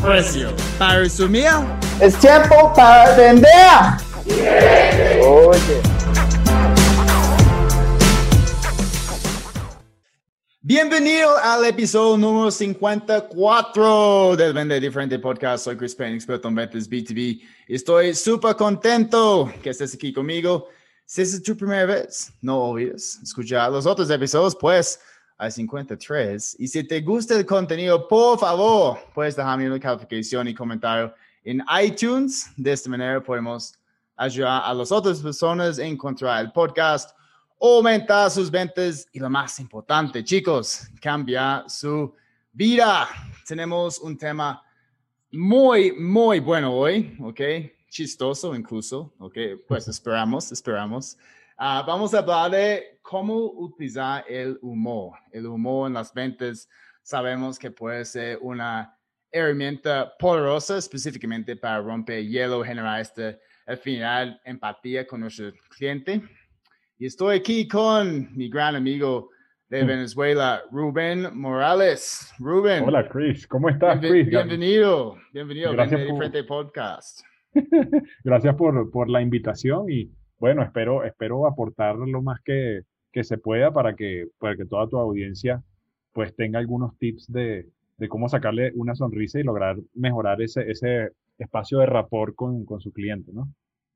precio. Para resumir, Es tiempo para vender. Oye. bienvenido al episodio número 54 del Vende Diferente Podcast. Soy Chris Payne, experto en ventas B2B. Estoy súper contento que estés aquí conmigo. Si es tu primera vez, no olvides escuchar los otros episodios, pues hay 53. Y si te gusta el contenido, por favor, puedes dejarme una calificación y comentario en iTunes. De esta manera podemos ayudar a las otras personas a encontrar el podcast, aumentar sus ventas y lo más importante, chicos, cambiar su vida. Tenemos un tema muy, muy bueno hoy, ¿ok? Chistoso incluso, ¿ok? Pues esperamos, esperamos. Ah, vamos a hablar de cómo utilizar el humor. El humor en las ventas sabemos que puede ser una herramienta poderosa específicamente para romper hielo, generar este, al final, empatía con nuestro cliente. Y estoy aquí con mi gran amigo de Venezuela, Rubén Morales. Rubén. Hola, Chris. ¿Cómo estás, bienve- Chris? bienvenido. Bienvenido. Gracias por- Diferente Podcast. Gracias por, por la invitación y bueno, espero, espero aportar lo más que, que se pueda para que, para que toda tu audiencia pues tenga algunos tips de, de cómo sacarle una sonrisa y lograr mejorar ese, ese espacio de rapport con, con su cliente, ¿no?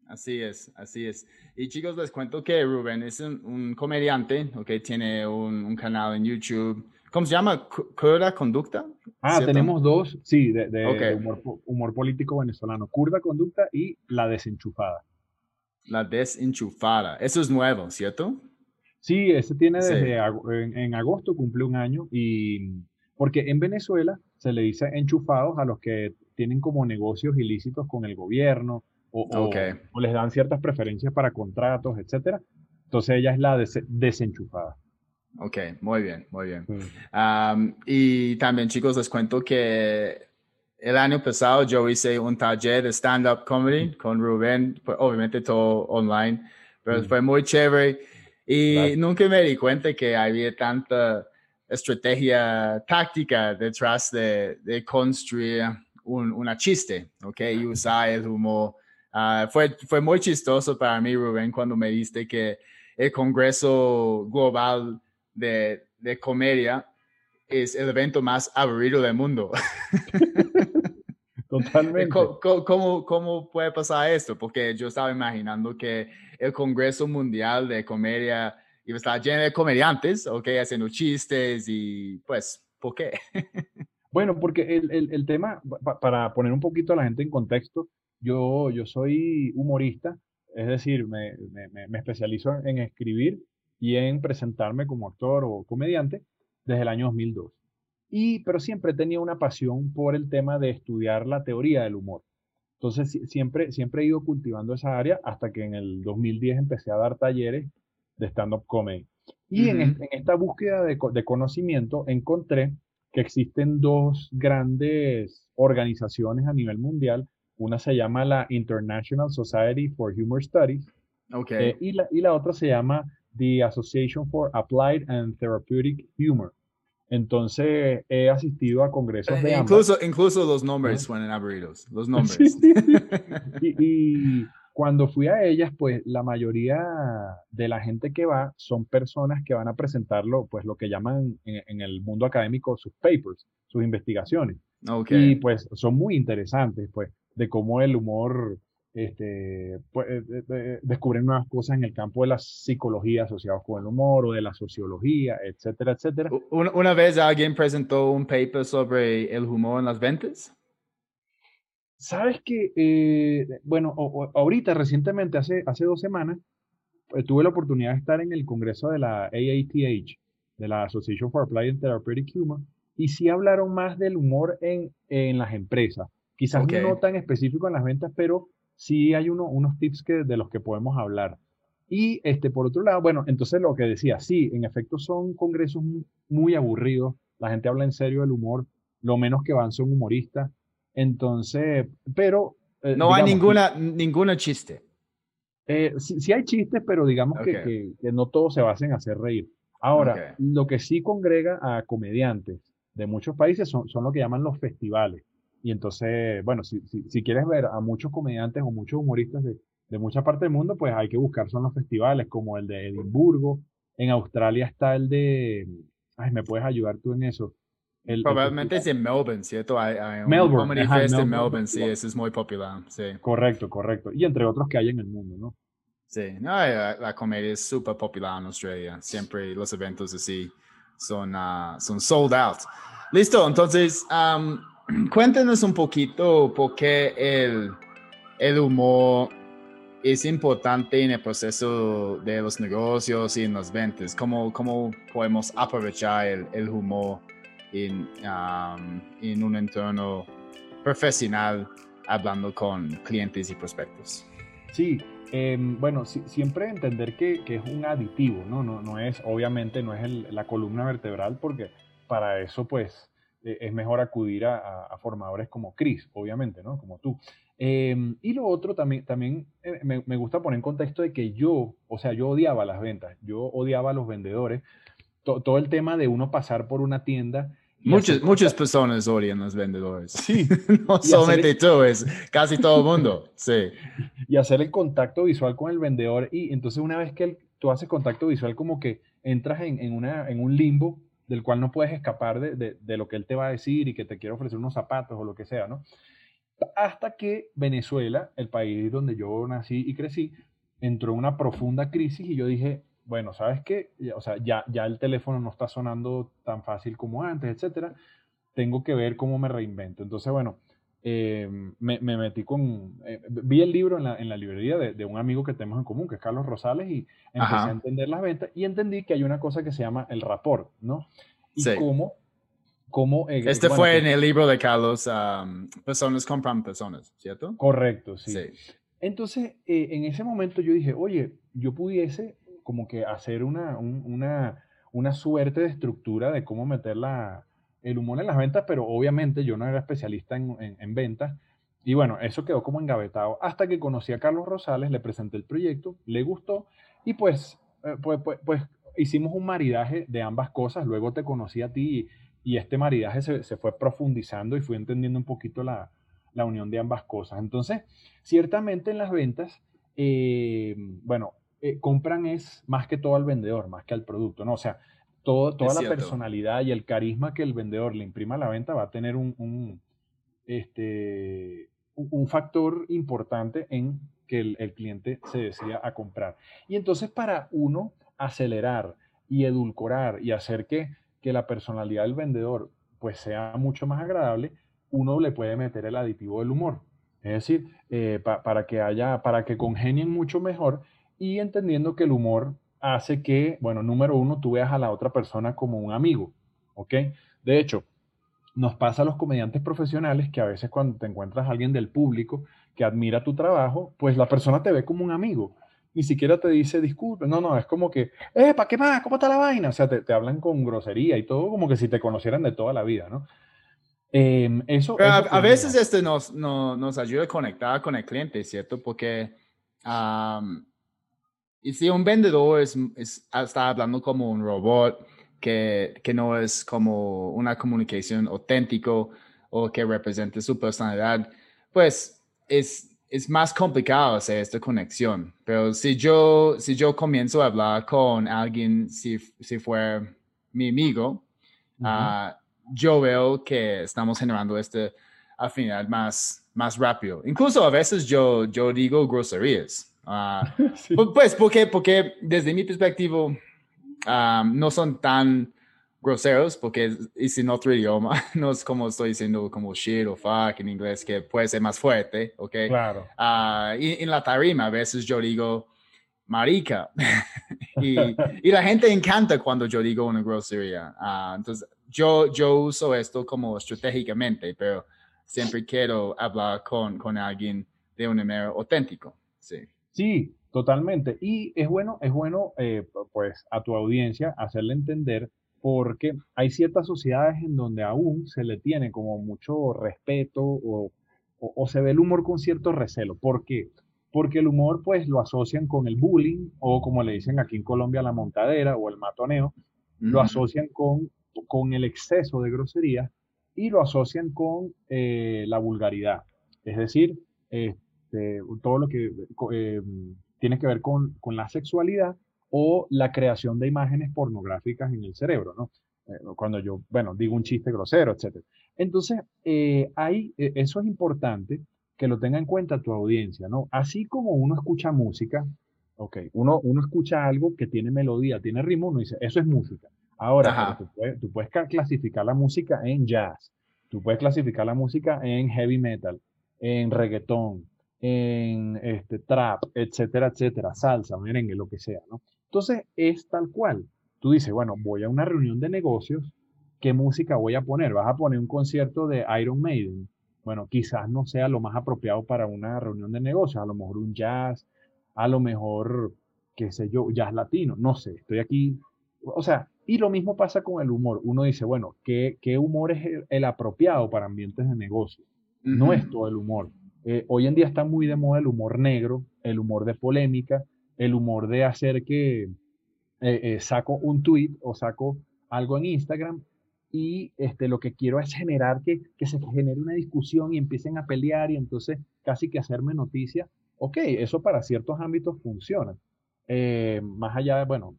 Así es, así es. Y chicos, les cuento que Rubén es un, un comediante, ¿ok? Tiene un, un canal en YouTube. ¿Cómo se llama? Cu- ¿Curda Conducta? Ah, ¿Cierto? tenemos dos, sí, de, humor, humor político venezolano, Curda Conducta y La Desenchufada. La desenchufada. Eso es nuevo, ¿cierto? Sí, ese tiene desde en, en agosto cumple un año y porque en Venezuela se le dice enchufados a los que tienen como negocios ilícitos con el gobierno o, o- les dan ciertas preferencias para contratos, etcétera. Entonces ella es la des- desenchufada. Ok, muy bien, muy bien. Sí. Um, y también, chicos, les cuento que el año pasado yo hice un taller de stand-up comedy con Rubén, obviamente todo online, pero Mm. fue muy chévere. Y nunca me di cuenta que había tanta estrategia táctica detrás de, de construir un, una chiste, ¿ok? Y usar el humor. Ah, fue, fue muy chistoso para mí, Rubén, cuando me diste que el Congreso Global de, de Comedia es el evento más aburrido del mundo. Totalmente. ¿Cómo, cómo- cómo, puede pasar esto? Porque yo estaba imaginando que el Congreso Mundial de Comedia iba a estar lleno de comediantes, ¿ok? Haciendo chistes y pues, ¿por qué? Bueno, porque el, el- el tema, pa- para poner un poquito a la gente en contexto, yo, yo soy humorista, es decir, me- me- me especializo en escribir y en presentarme como actor o comediante desde el año 2002. Y, pero siempre tenido una pasión por el tema de estudiar la teoría del humor. Entonces, si- siempre, siempre he ido cultivando esa área hasta que en el 2010 empecé a dar talleres de stand-up comedy. Y en, Ujú. es- en esta búsqueda de, de conocimiento encontré que existen dos grandes organizaciones a nivel mundial. Una se llama la International Society for Humor Studies Ok. eh, y, la, y la otra se llama The Association for Applied and Therapeutic Humor. Entonces he asistido a congresos de Eh, ambas. incluso, incluso los nombres suenan aburridos. Los nombres. Sí. Y, y cuando fui a ellas, pues la mayoría de la gente que va son personas que van a presentarlo, pues lo que llaman en, en el mundo académico sus papers, sus investigaciones. Y pues son muy interesantes, pues, de cómo el humor, este, pues, eh, eh, eh, descubren nuevas cosas en el campo de la psicología asociados con el humor o de la sociología, etcétera, etcétera. Una, una vez alguien presentó un paper sobre el humor en las ventas. Sabes que, eh, bueno, o- o- ahorita recientemente, hace, hace dos semanas, eh, tuve la oportunidad de estar en el congreso de la AATH, de la Association for Applied and Therapeutic Humor, y sí hablaron más del humor en, en las empresas, Quizás no tan específico en las ventas, pero sí hay uno, unos tips que, de los que podemos hablar. Y este, por otro lado, bueno, entonces lo que decía, sí, en efecto son congresos muy aburridos, la gente habla en serio del humor, lo menos que van son humoristas, entonces, pero... Eh, no hay ninguna, ninguna chiste. Eh, sí, hay chistes, pero digamos que, que, no todos se basen en hacer reír. Ahora, lo que sí congrega a comediantes de muchos países son, son lo que llaman los festivales. Y entonces, bueno, si, si, quieres ver a muchos comediantes o muchos humoristas de, de muchas partes del mundo, pues hay que buscar son los festivales como el de Edimburgo. En Australia está el de... Ay, ¿me puedes ayudar tú en eso? Probablemente es en Melbourne, ¿cierto? Hay, un Melbourne, Comedy Fest en Melbourne, sí, ese es muy popular, sí. Correcto, correcto. Y entre otros que hay en el mundo, ¿no? Sí, no, la, la comedia es súper popular en Australia. Siempre los eventos así son, uh, son sold out. Listo, entonces, um, cuéntenos un poquito por qué el, el humor es importante en el proceso de los negocios y en las ventas. ¿Cómo, cómo podemos aprovechar el, el humor en, um, en un entorno profesional hablando con clientes y prospectos? Sí, em, bueno, siempre entender que, que, es un aditivo, ¿no? No, no es, obviamente, no es la columna vertebral, porque para eso, pues, es mejor acudir a, a, formadores como Chris, obviamente, ¿no? Como tú. Em, y lo otro también, también eh, me, me, gusta poner en contexto de que yo, o sea, yo odiaba las ventas, yo odiaba a los vendedores, todo el tema de uno pasar por una tienda Muchas, muchas personas odian los vendedores. Sí. no solamente tú, es casi todo el mundo. Sí. Y hacer el contacto visual con el vendedor. Y entonces una vez que tú haces contacto visual, como que entras en, en, una, en un limbo del cual no puedes escapar de, de, lo que él te va a decir y que te quiere ofrecer unos zapatos o lo que sea, ¿no? Hasta que Venezuela, el país donde yo nací y crecí, entró en una profunda crisis y yo dije, bueno, ¿sabes qué? O sea, ya, ya el teléfono no está sonando tan fácil como antes, etcétera. Tengo que ver cómo me reinvento. Entonces, bueno, eh, me, me, metí con... Eh, vi el libro en la, en la librería de, de, un amigo que tenemos en común, que es Carlos Rosales, y empecé a entender las ventas y entendí que hay una cosa que se llama el rapport, ¿no? Y cómo... cómo eh, este fue en el libro de Carlos, um, Personas compran personas, ¿cierto? Correcto, sí. sí. Entonces, en ese momento yo dije, oye, yo pudiese como que hacer una, una, una suerte de estructura de cómo meter la, el humor en las ventas, pero obviamente yo no era especialista en, en, ventas. Y bueno, eso quedó como engavetado hasta que conocí a Carlos Rosales, le presenté el proyecto, le gustó y pues, eh, pues, pues, pues, hicimos un maridaje de ambas cosas. Luego te conocí a ti y, este maridaje se, se, fue profundizando y fui entendiendo un poquito la, la, unión de ambas cosas. Entonces, ciertamente en las ventas, eh, bueno, eh, compran es más que todo al vendedor, más que al producto, ¿no? O sea, todo, toda la personalidad y el carisma que el vendedor le imprima a la venta va a tener un, un este, un factor importante en que el, el, cliente se decida a comprar. Y entonces para uno acelerar y edulcorar y hacer que, que la personalidad del vendedor pues sea mucho más agradable, uno le puede meter el aditivo del humor. Es decir, eh, para que haya, para que congenien mucho mejor y entendiendo que el humor hace que, bueno, número uno, tú veas a la otra persona como un amigo, ¿ok? De hecho, nos pasa a los comediantes profesionales que a veces cuando te encuentras a alguien del público que admira tu trabajo, pues la persona te ve como un amigo. Ni siquiera te dice disculpe, no, no, es como que, eh, ¿para qué más? ¿Cómo está la vaina? O sea, te, hablan con grosería y todo como que si te conocieran de toda la vida, ¿no? Em, eso, a, veces este nos, nos, ayuda a conectar con el cliente, ¿cierto? Porque y si un vendedor es, está hablando como un robot, que, que no es como una comunicación auténtico o que represente su personalidad, pues es, es más complicado hacer esta conexión. Pero si yo, si yo comienzo a hablar con alguien, si, si fuera mi amigo, uh, yo veo que estamos generando este afinidad más, más rápido. Incluso a veces yo, yo digo groserías. Uh, Pues porque, porque desde mi perspectiva um, no son tan groseros porque es en otro idioma, no es como estoy diciendo como shit o fuck en inglés que puede ser más fuerte, ¿ok? Claro. Uh, y en la tarima a veces yo digo marica y, y, la gente encanta cuando yo digo una grosería. Uh, entonces yo, yo uso esto como estratégicamente, pero siempre quiero hablar con, con alguien de una manera auténtico. Sí. Sí, totalmente. Y es bueno, es bueno, eh, pues, a tu audiencia hacerle entender porque hay ciertas sociedades en donde aún se le tiene como mucho respeto o, o, se ve el humor con cierto recelo. ¿Por qué? Porque el humor pues lo asocian con el bullying o como le dicen aquí en Colombia la montadera o el matoneo, lo asocian con, con el exceso de groserías y lo asocian con eh, la vulgaridad. Es decir, este, todo lo que eh, tiene que ver con, con la sexualidad o la creación de imágenes pornográficas en el cerebro, ¿no? Eh, cuando yo, bueno, digo un chiste grosero, etc. Entonces, eh, hay, eh, eso es importante que lo tenga en cuenta tu audiencia, ¿no? Así como uno escucha música, ok, uno, uno escucha algo que tiene melodía, tiene ritmo, uno dice, eso es música. Ahora, tú puedes, tú puedes clasificar la música en jazz, tú puedes clasificar la música en heavy metal, en reggaetón, en este, trap, etcétera, etcétera, salsa, merengue, lo que sea, ¿no? Entonces es tal cual. Tú dices, bueno, voy a una reunión de negocios, ¿qué música voy a poner? ¿Vas a poner un concierto de Iron Maiden? Bueno, quizás no sea lo más apropiado para una reunión de negocios, a lo mejor un jazz, a lo mejor, qué sé yo, jazz latino, no sé, estoy aquí. O sea, y lo mismo pasa con el humor. Uno dice, bueno, ¿qué, qué humor es el, apropiado para ambientes de negocio? No es todo el humor. Eh, hoy en día está muy de moda el humor negro, el humor de polémica, el humor de hacer que eh, eh, saco un tweet o saco algo en Instagram y este, lo que quiero es generar que, que, se genere una discusión y empiecen a pelear y entonces casi que hacerme noticia. Ok, eso para ciertos ámbitos funciona. Más allá de, bueno,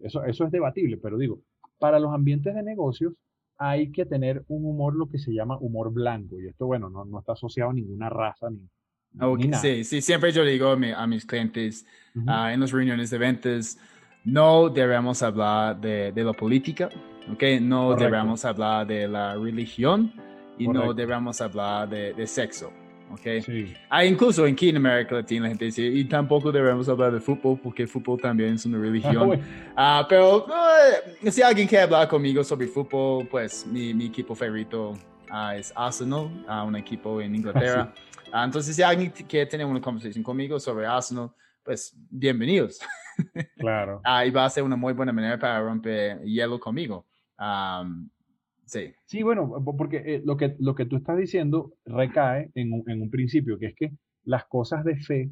eso, eso es debatible, pero digo, para los ambientes de negocios hay que tener un humor, lo que se llama humor blanco. Y esto, bueno, no, no está asociado a ninguna raza ni, Sí, sí, siempre yo digo a, mis clientes ah, en las reuniones de ventas, no debemos hablar de, de la política, ¿ok? No debemos hablar de la religión y no debemos hablar de, de sexo, ¿ok? Sí. Ah, incluso aquí en América Latina la gente dice, y tampoco debemos hablar de fútbol porque fútbol también es una religión. Ah, pero eh, si alguien quiere hablar conmigo sobre fútbol, pues mi, mi equipo favorito es Arsenal, un equipo en Inglaterra. Ah, entonces, si alguien quiere tener una conversación conmigo sobre Arsenal, pues bienvenidos. Claro. ah, y va a ser una muy buena manera para romper hielo conmigo. Sí. Sí, bueno, porque eh, lo, que, lo que tú estás diciendo recae en un, en un principio, que es que las cosas de fe,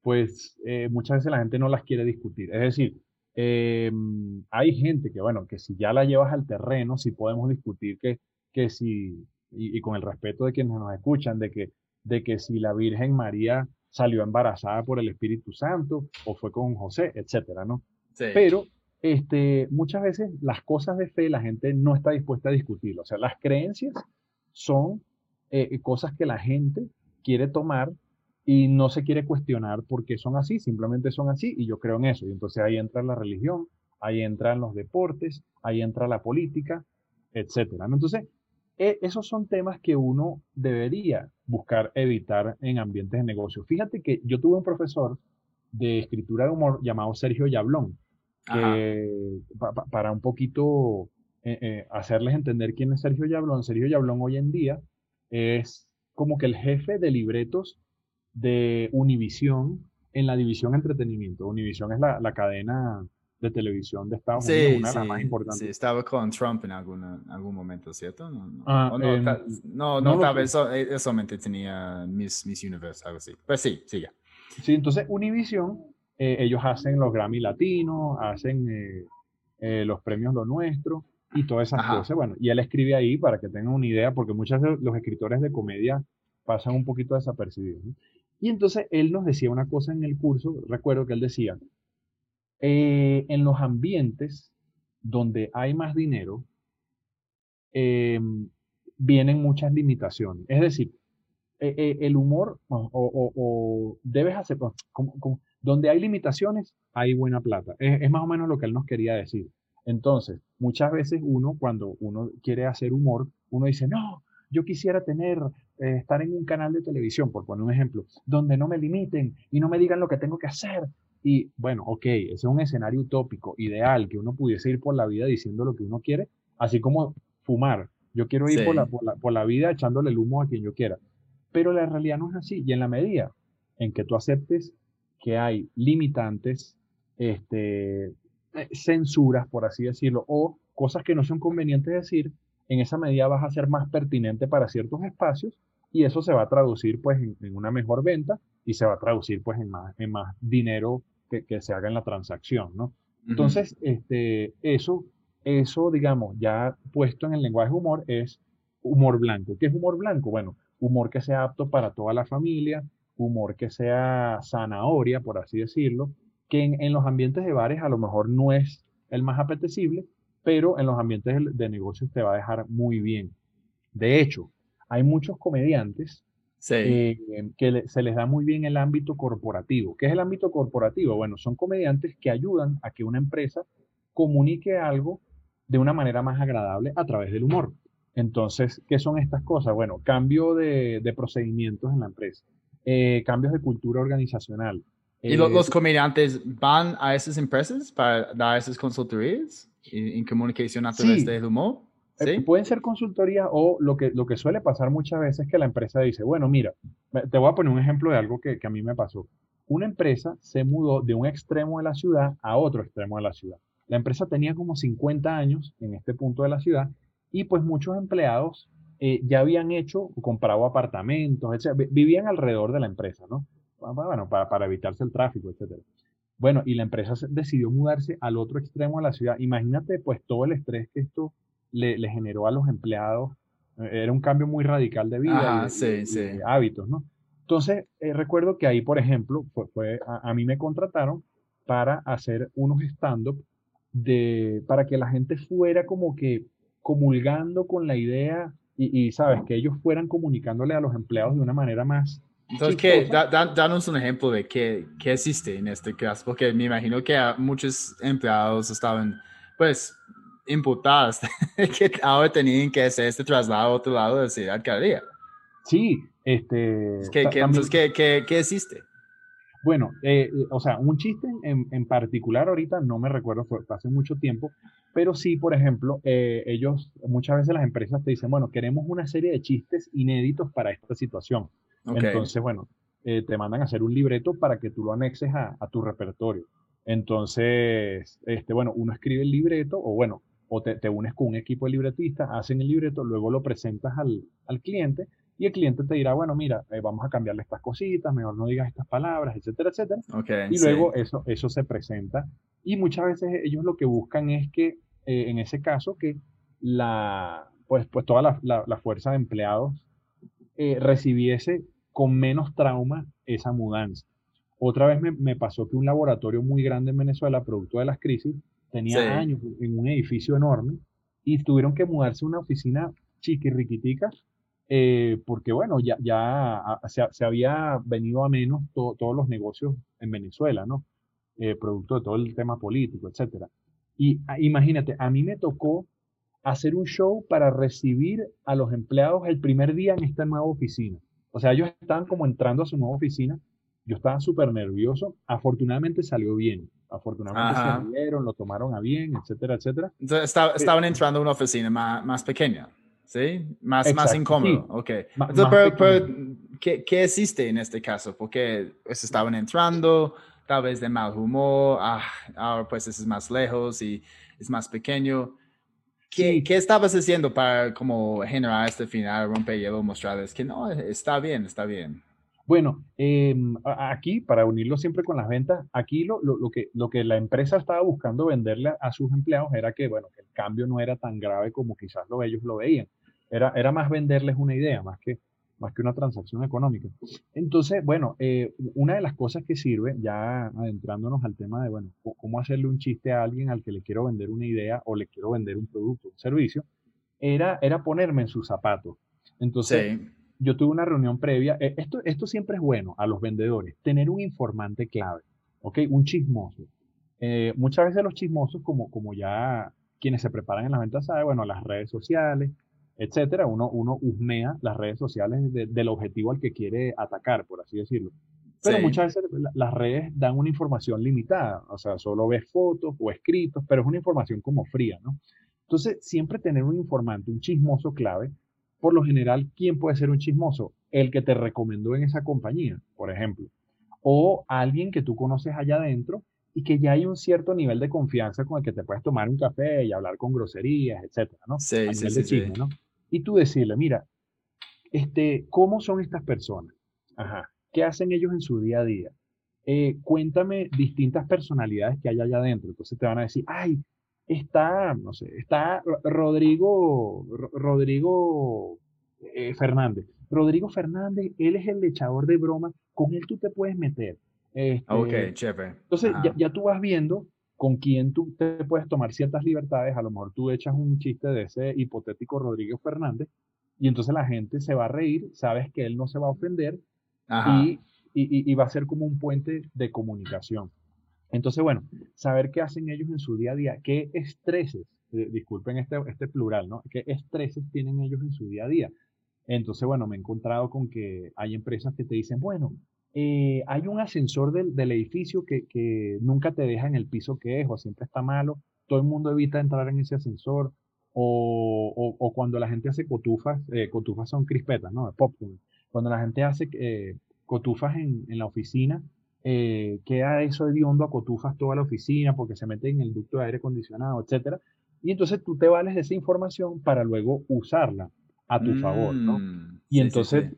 pues eh, muchas veces la gente no las quiere discutir. Es decir, em, hay gente que, bueno, que si ya la llevas al terreno, si podemos discutir que, que si, y, y, con el respeto de quienes nos escuchan, de que de que si la Virgen María salió embarazada por el Espíritu Santo o fue con José, etcétera, ¿no? Pero este, muchas veces las cosas de fe la gente no está dispuesta a discutirlo. O sea, las creencias son eh, cosas que la gente quiere tomar y no se quiere cuestionar por qué son así, simplemente son así y yo creo en eso. Y entonces ahí entra la religión, ahí entran los deportes, ahí entra la política, etcétera. Entonces, e, esos son temas que uno debería buscar evitar en ambientes de negocio. Fíjate que yo tuve un profesor de escritura de humor llamado Sergio Yablón, para un poquito eh, eh, hacerles entender quién es Sergio Yablón. Sergio Yablón hoy en día es como que el jefe de libretos de Univisión en la división entretenimiento. Univisión es la, la cadena de televisión de Estados Unidos, una de las más importantes. Sí, estaba con Trump en algún momento, ¿cierto? No, no, ah, no, em, no, no, tal vez eh, solamente tenía Miss, Miss Universe, algo así. Pues sí, sigue. Sí, entonces Univision, eh, ellos hacen los Grammy Latinos, hacen eh, los premios Lo Nuestro y todas esas cosas. Bueno, y él escribe ahí para que tengan una idea, porque muchos de los escritores de comedia pasan un poquito desapercibidos. Y entonces él nos decía una cosa en el curso, recuerdo que él decía, eh, en los ambientes donde hay más dinero, em, vienen muchas limitaciones. Es decir, e, e, el humor o, debes hacer, donde hay limitaciones, hay buena plata. Es, más o menos lo que él nos quería decir. Entonces, muchas veces uno, cuando uno quiere hacer humor, uno dice, no, yo quisiera tener, eh, estar en un canal de televisión, por poner un ejemplo, donde no me limiten y no me digan lo que tengo que hacer, y bueno, ok, ese es un escenario utópico, ideal, que uno pudiese ir por la vida diciendo lo que uno quiere, así como fumar. Yo quiero ir por, la, por, la, vida echándole el humo a quien yo quiera. Pero la realidad no es así. Y en la medida en que tú aceptes que hay limitantes, este, eh, censuras, por así decirlo, o cosas que no son convenientes decir, en esa medida vas a ser más pertinente para ciertos espacios y eso se va a traducir pues en, una mejor venta y se va a traducir pues en más, en más dinero que, que se haga en la transacción, ¿no? Entonces, este, eso, eso, digamos, ya puesto en el lenguaje humor es humor blanco. ¿Qué es humor blanco? Bueno, humor que sea apto para toda la familia, humor que sea zanahoria, por así decirlo, que en, los ambientes de bares a lo mejor no es el más apetecible, pero en los ambientes de, negocios te va a dejar muy bien. De hecho, hay muchos comediantes eh, que se les da muy bien el ámbito corporativo. ¿Qué es el ámbito corporativo? Bueno, son comediantes que ayudan a que una empresa comunique algo de una manera más agradable a través del humor. Entonces, ¿qué son estas cosas? Bueno, cambio de, procedimientos en la empresa, eh, cambios de cultura organizacional. ¿Y los, eh, comediantes van a esas empresas para dar esas consultorías en, comunicación a través del humor? Eh, pueden ser consultorías o lo que, lo que suele pasar muchas veces es que la empresa dice, bueno, mira, te voy a poner un ejemplo de algo que, que a mí me pasó. Una empresa se mudó de un extremo de la ciudad a otro extremo de la ciudad. La empresa tenía como 50 años en este punto de la ciudad y pues muchos empleados eh, ya habían hecho, comprado apartamentos, etc. Vivían alrededor de la empresa, ¿no? Bueno, para, para evitarse el tráfico, etc. Bueno, y la empresa decidió mudarse al otro extremo de la ciudad. Imagínate pues todo el estrés que esto le, le generó a los empleados. Eh, era un cambio muy radical de vida y, de hábitos, ¿no? Entonces, eh, recuerdo que ahí, por ejemplo, fue, fue a, a, mí me contrataron para hacer unos stand-up para que la gente fuera como que comulgando con la idea y, sabes, que ellos fueran comunicándole a los empleados de una manera más... Entonces, ¿qué? danos un ejemplo de qué, qué existe en este caso, porque me imagino que muchos empleados estaban, pues, imputados que ahora tenían que hacer este traslado a otro lado de la ciudad cada día. Sí, este... ¿Qué, qué, entonces, ¿qué, qué, qué existe? Bueno, eh, o sea, un chiste en, en, particular ahorita no me recuerdo, fue hace mucho tiempo, pero sí, por ejemplo, eh, ellos, muchas veces las empresas te dicen, bueno, queremos una serie de chistes inéditos para esta situación. Entonces, bueno, eh, te mandan a hacer un libreto para que tú lo anexes a, a, tu repertorio. Entonces, este, bueno, uno escribe el libreto o bueno, o te, te unes con un equipo de libretistas, hacen el libreto, luego lo presentas al, al cliente y el cliente te dirá, bueno, mira, eh, vamos a cambiarle estas cositas, mejor no digas estas palabras, etcétera, etcétera. y luego eso, eso se presenta. Y muchas veces ellos lo que buscan es que, eh, en ese caso, que la, pues, pues toda la, la, fuerza de empleados eh, recibiese con menos trauma esa mudanza. Otra vez me, me, pasó que un laboratorio muy grande en Venezuela, producto de las crisis, tenía años en un edificio enorme y tuvieron que mudarse a una oficina chiquirriquitica eh, porque bueno, ya, ya se, se, había venido a menos todos los negocios en Venezuela, ¿no? Eh, producto de todo el tema político, etcétera. Y ah, imagínate, a mí me tocó hacer un show para recibir a los empleados el primer día en esta nueva oficina. O sea, ellos estaban como entrando a su nueva oficina. Yo estaba súper nervioso. Afortunadamente salió bien. Afortunadamente se vieron, lo tomaron a bien, etcétera, etcétera. Entonces eh, estaban entrando a una oficina más, más pequeña. ¿sí? Más, más incómodo, ok. pero, ¿qué, ¿qué, existe en este caso? Porque pues, estaban entrando, tal vez de mal humor, ah, ahora pues es más lejos y es más pequeño. ¿Qué, ¿Qué, estabas haciendo para como generar este final, romper mostrarles que no, está bien, está bien? Bueno, em, aquí, para unirlo siempre con las ventas, aquí lo, lo, que, lo que la empresa estaba buscando venderle a, sus empleados era que, bueno, que el cambio no era tan grave como quizás lo, ellos lo veían. Era, era más venderles una idea, más que, más que una transacción económica. Entonces, bueno, eh, una de las cosas que sirve, ya adentrándonos al tema de, bueno, cómo hacerle un chiste a alguien al que le quiero vender una idea o le quiero vender un producto, un servicio, era, era ponerme en sus zapatos. Entonces, yo tuve una reunión previa. Eh, esto, esto siempre es bueno a los vendedores, tener un informante clave, ¿ok? Un chismoso. Eh, muchas veces los chismosos, como, como ya quienes se preparan en las ventas saben, bueno, las redes sociales, etcétera, uno, uno husmea las redes sociales del objetivo al que quiere atacar, por así decirlo. Pero muchas veces las redes dan una información limitada, o sea, solo ves fotos o escritos, pero es una información como fría, ¿no? Entonces, siempre tener un informante, un chismoso clave, por lo general, ¿quién puede ser un chismoso? El que te recomendó en esa compañía, por ejemplo. O alguien que tú conoces allá adentro y que ya hay un cierto nivel de confianza con el que te puedes tomar un café y hablar con groserías, etcétera, ¿no? Sí, sí, sí, ¿no? Y tú decirle, mira, este, ¿cómo son estas personas? Ajá. ¿Qué hacen ellos en su día a día? Eh, cuéntame distintas personalidades que hay allá adentro. Entonces te van a decir, ay, está, no sé, está Rodrigo, Rodrigo eh, Fernández. Rodrigo Fernández, él es el echador de broma, con él tú te puedes meter. Este, ok, chévere. Entonces ya, ya, tú vas viendo con quién tú te puedes tomar ciertas libertades. A lo mejor tú echas un chiste de ese hipotético Rodrigo Fernández y entonces la gente se va a reír, sabes que él no se va a ofender y, y, y, va a ser como un puente de comunicación. Entonces, bueno, saber qué hacen ellos en su día a día, qué estreses, eh, disculpen este, este plural, ¿no? ¿Qué estreses tienen ellos en su día a día? Entonces, bueno, me he encontrado con que hay empresas que te dicen, bueno, eh, hay un ascensor del, del edificio que, que, nunca te deja en el piso que es, o siempre está malo, todo el mundo evita entrar en ese ascensor, o, o, o cuando la gente hace cotufas, eh, cotufas son crispetas, ¿no? De popcorn. Cuando la gente hace eh, cotufas en, en, la oficina, eh, queda eso hediondo a cotufas toda la oficina porque se mete en el ducto de aire acondicionado, etcétera. Y entonces tú te vales de esa información para luego usarla a tu favor, ¿no? Mm, y entonces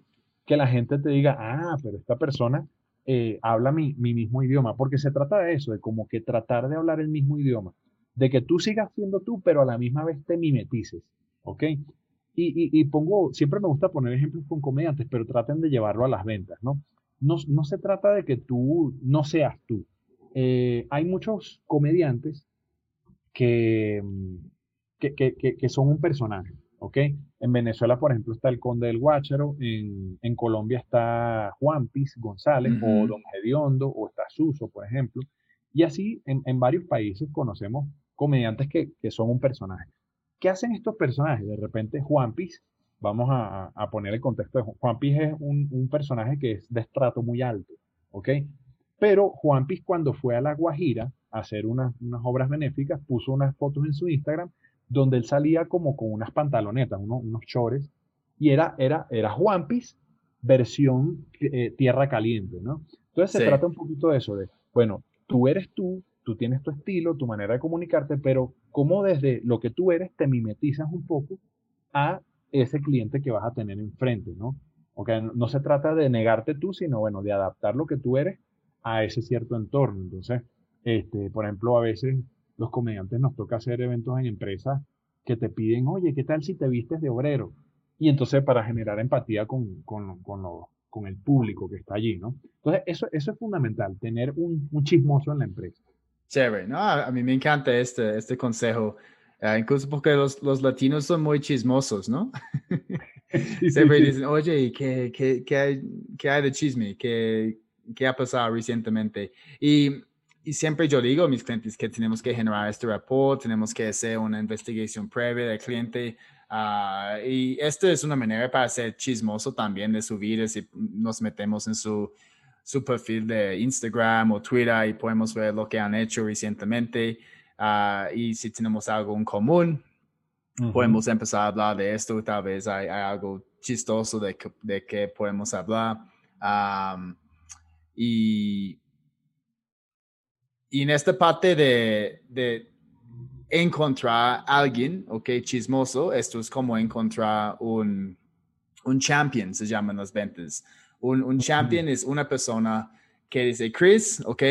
que la gente te diga, ah, pero esta persona eh, habla mi, mi, mismo idioma, porque se trata de eso, de como que tratar de hablar el mismo idioma, de que tú sigas siendo tú, pero a la misma vez te mimetices, ¿ok? Y, y, pongo, siempre me gusta poner ejemplos con comediantes, pero traten de llevarlo a las ventas, ¿no? No, no se trata de que tú no seas tú. Eh, hay muchos comediantes que, que, que, que son un personaje. ¿Ok? En Venezuela, por ejemplo, está el Conde del Guácharo, en, en Colombia está Juan Piz González, o Don Gediondo, o está Suso, por ejemplo. Y así en, en varios países conocemos comediantes que, que, son un personaje. ¿Qué hacen estos personajes? De repente Juan Piz, vamos a, a poner el contexto de Juan Piz es un, un, personaje que es de estrato muy alto, ¿ok? Pero Juan Piz cuando fue a La Guajira a hacer unas, unas obras benéficas, puso unas fotos en su Instagram donde él salía como con unas pantalonetas, unos, unos chores, y era, era, era Juanpis versión eh, tierra caliente, ¿no? Entonces se trata un poquito de eso, de, bueno, tú eres tú, tú tienes tu estilo, tu manera de comunicarte, pero cómo desde lo que tú eres te mimetizas un poco a ese cliente que vas a tener enfrente, ¿no? Okay, no se trata de negarte tú, sino, bueno, de adaptar lo que tú eres a ese cierto entorno. Entonces, este, por ejemplo, a veces los comediantes nos toca hacer eventos en empresas que te piden, oye, ¿qué tal si te vistes de obrero? Y entonces para generar empatía con, con, con, lo, con el público que está allí, ¿no? Entonces eso, eso es fundamental, tener un, un chismoso en la empresa. Chévere, ¿no? A, mí me encanta este, este consejo, uh, incluso porque los, los latinos son muy chismosos, ¿no? Siempre dicen, oye, ¿qué, qué, qué, hay, ¿qué hay de chisme? ¿Qué, ¿Qué ha pasado recientemente? Y y siempre yo digo a mis clientes que tenemos que generar este report, tenemos que hacer una investigación previa del cliente. Uh, y esto es una manera para ser chismoso también de su vida. Si nos metemos en su, su perfil de Instagram o Twitter y podemos ver lo que han hecho recientemente. Uh, y si tenemos algo en común, uh -huh. podemos empezar a hablar de esto. Tal vez hay, hay algo chistoso de que, de que podemos hablar. Um, y y en esta parte de, de encontrar a alguien, ok, chismoso, esto es como encontrar un, un champion, se llaman las ventas. Un, un champion es una persona que dice, Chris, ok,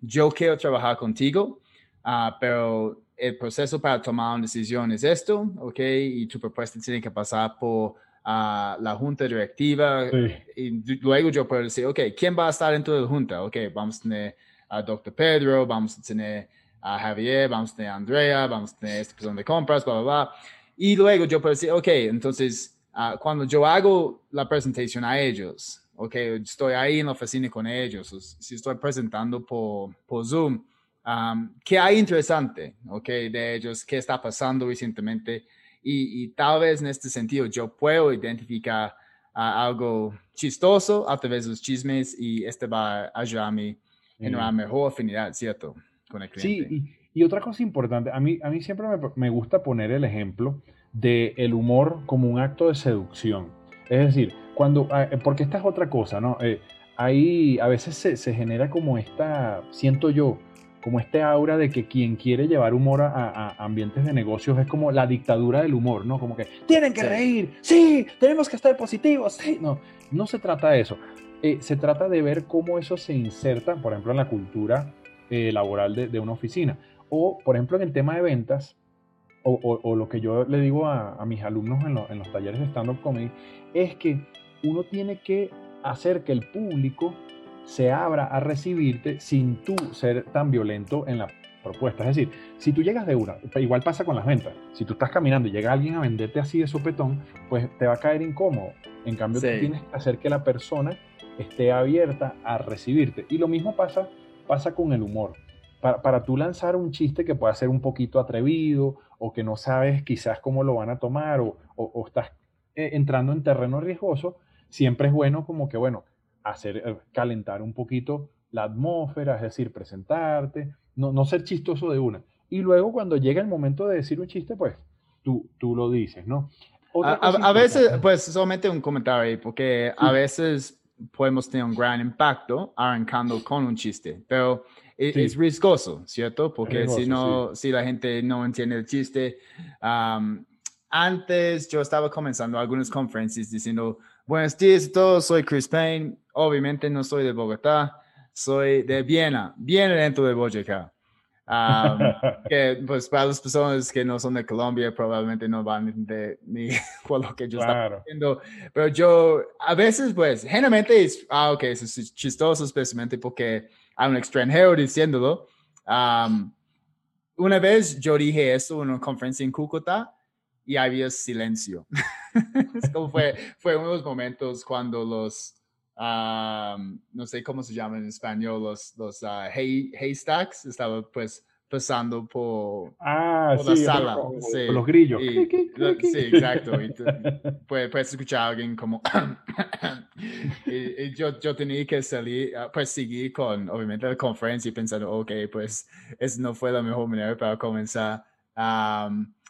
yo quiero trabajar contigo, uh, pero el proceso para tomar una decisión es esto, ok, y tu propuesta tiene que pasar por uh, la junta directiva. Sí. Y luego yo puedo decir, ok, ¿quién va a estar dentro de la junta? Ok, vamos a tener a Dr. Pedro, vamos a tener a Javier, vamos a tener a Andrea, vamos a tener esta persona de compras, bla, bla, bla. Y luego yo puedo decir, ok, entonces, uh, cuando yo hago la presentación a ellos, ok, estoy ahí en la oficina con ellos, si estoy presentando por, por Zoom, um, ¿qué hay interesante, ok, de ellos? ¿Qué está pasando recientemente? Y, y tal vez en este sentido yo puedo identificar uh, algo chistoso a través de los chismes y este va a ayudarme generar mejor afinidad, ¿cierto? Con el cliente. Sí, Y otra cosa importante, a mí, a mí siempre me, gusta poner el ejemplo del el humor como un acto de seducción. Es decir, cuando, ah, porque esta es otra cosa, ¿no? Eh, ahí a veces se, se, genera como esta, siento yo, como este aura de que quien quiere llevar humor a, ambientes de negocios es como la dictadura del humor, ¿no? Como que tienen que reír, sí, tenemos que estar positivos, sí. No, no se trata de eso. Eh, se trata de ver cómo eso se inserta, por ejemplo, en la cultura eh, laboral de, una oficina. O, por ejemplo, en el tema de ventas, o, lo que yo le digo a, mis alumnos en, en los talleres de stand-up comedy, es que uno tiene que hacer que el público se abra a recibirte sin tú ser tan violento en la propuesta. Es decir, si tú llegas de una, igual pasa con las ventas. Si tú estás caminando y llega alguien a venderte así de sopetón, pues te va a caer incómodo. En cambio, tú tienes que hacer que la persona esté abierta a recibirte. Y lo mismo pasa, pasa con el humor. Para, para tú lanzar un chiste que pueda ser un poquito atrevido o que no sabes quizás cómo lo van a tomar o, o estás eh, entrando en terreno riesgoso, siempre es bueno como que, bueno, hacer eh, calentar un poquito la atmósfera, es decir, presentarte, no, no ser chistoso de una. Y luego cuando llega el momento de decir un chiste, pues tú, tú lo dices, ¿no? A, veces, pues solamente un comentario ahí, porque a veces podemos tener un gran impacto arrancando con un chiste, pero e, es, riesgoso, ¿cierto? Porque si no, si la gente no entiende el chiste, antes yo estaba comenzando algunas conferencias diciendo, Buenos días a todos, soy Chris Payne. Obviamente no soy de Bogotá, soy de Viena, bien dentro de Boyacá. que pues para las personas que no son de Colombia probablemente no van a entender ni por lo que yo estaba diciendo, pero yo a veces pues generalmente es, ah, ok, es chistoso especialmente porque hay un extranjero diciéndolo. una vez yo dije esto en una conferencia en Cúcuta y había silencio. es como fue, fue uno de los momentos cuando los, no sé cómo se llaman en español, los, los uh, hay, haystacks estaban pues pasando por, ah, la sala. sí, los grillos. sí, exacto. Y puedes, escuchar a alguien como... y, yo, yo, tenía que salir, ah, pues seguir con, obviamente, la conferencia y pensando, ok, pues, eso no fue la mejor manera para comenzar.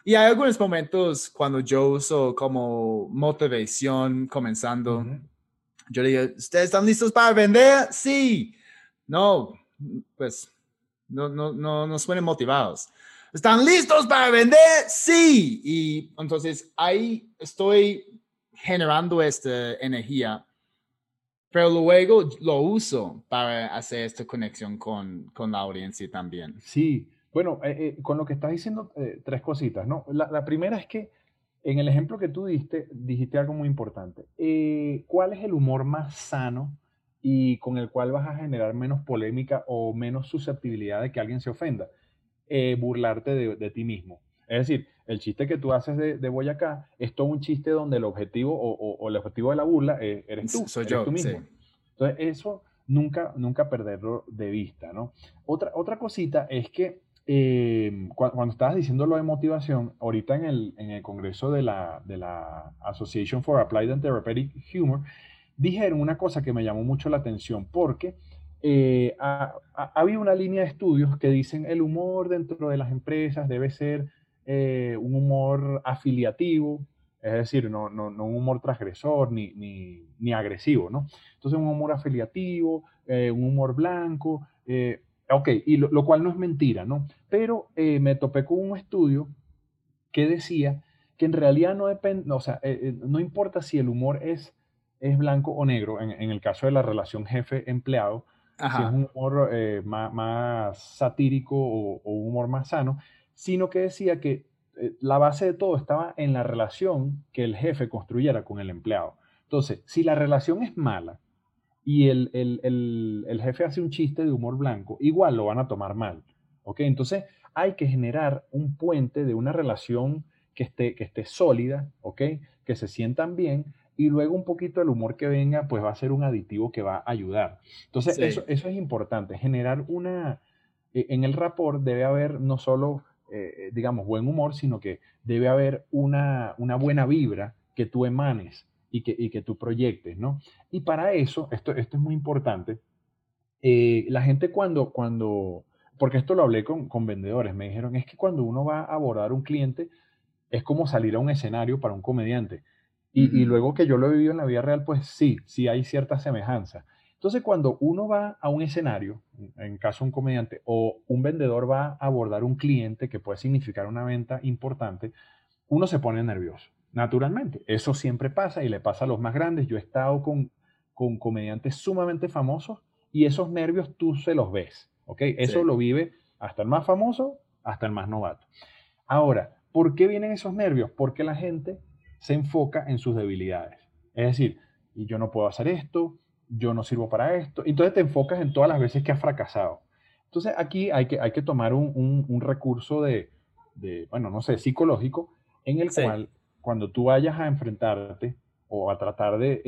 Y hay algunos momentos cuando yo uso como motivación comenzando. Yo digo, ¿ustedes están listos para vender? Sí. No, pues no, no, no, no suenen motivados. ¿Están listos para vender? Sí. Y entonces ahí estoy generando esta energía, pero luego lo uso para hacer esta conexión con, con la audiencia también. Sí, bueno, eh, eh, con lo que estás diciendo, eh, tres cositas, ¿no? La, primera es que en el ejemplo que tú diste, dijiste algo muy importante. ¿Cuál es el humor más sano y con el cual vas a generar menos polémica o menos susceptibilidad de que alguien se ofenda? burlarte de, ti mismo. Es decir, el chiste que tú haces de, de Boyacá es todo un chiste donde el objetivo o, el objetivo de la burla eres tú, Soy yo, tú mismo. Entonces, eso nunca, nunca perderlo de vista, ¿no? Otra, otra cosita es que eh, cuando, estabas diciendo lo de motivación, ahorita en el, en el congreso de la, de la Association for Applied and Therapeutic Humor, dijeron una cosa que me llamó mucho la atención, porque eh, ha, habido una línea de estudios que dicen el humor dentro de las empresas debe ser eh, un humor afiliativo, es decir, no, no, no un humor transgresor ni, ni, ni, agresivo, ¿no? Entonces, un humor afiliativo, un humor blanco, Ok, y lo, cual no es mentira, ¿no? Pero eh, me topé con un estudio que decía que en realidad no depende, o sea, eh, eh, no importa si el humor es, es blanco o negro, en, el caso de la relación jefe-empleado, si es un humor más, satírico o, un humor más sano, sino que decía que la base de todo estaba en la relación que el jefe construyera con el empleado. Entonces, si la relación es mala, y el, el, jefe hace un chiste de humor blanco, igual lo van a tomar mal. ¿ok? Entonces hay que generar un puente de una relación que esté, que esté sólida, ¿ok? que se sientan bien y luego un poquito el humor que venga, pues va a ser un aditivo que va a ayudar. Entonces, eso, eso, es importante, generar una, e, en el rapport debe haber no solo, eh, digamos, buen humor, sino que debe haber una, una buena vibra que tú emanes y que, y que tú proyectes, ¿no? Y para eso, esto, esto es muy importante, eh, la gente cuando, cuando porque esto lo hablé con, con vendedores, me dijeron, es que cuando uno va a abordar un cliente, es como salir a un escenario para un comediante. Y, y, luego que yo lo he vivido en la vida real, pues sí, sí hay cierta semejanza. Entonces, cuando uno va a un escenario, en caso de un comediante, o un vendedor va a abordar un cliente que puede significar una venta importante, uno se pone nervioso, naturalmente. Eso siempre pasa y le pasa a los más grandes. Yo he estado con, con comediantes sumamente famosos y esos nervios tú se los ves, ¿ok? Eso lo vive hasta el más famoso, hasta el más novato. Ahora, ¿por qué vienen esos nervios? Porque la gente se enfoca en sus debilidades. Es decir, y yo no puedo hacer esto, yo no sirvo para esto. Entonces te enfocas en todas las veces que has fracasado. Entonces aquí hay que, hay que tomar un, recurso de, bueno, no sé, psicológico, en el cual cuando tú vayas a enfrentarte o a tratar de,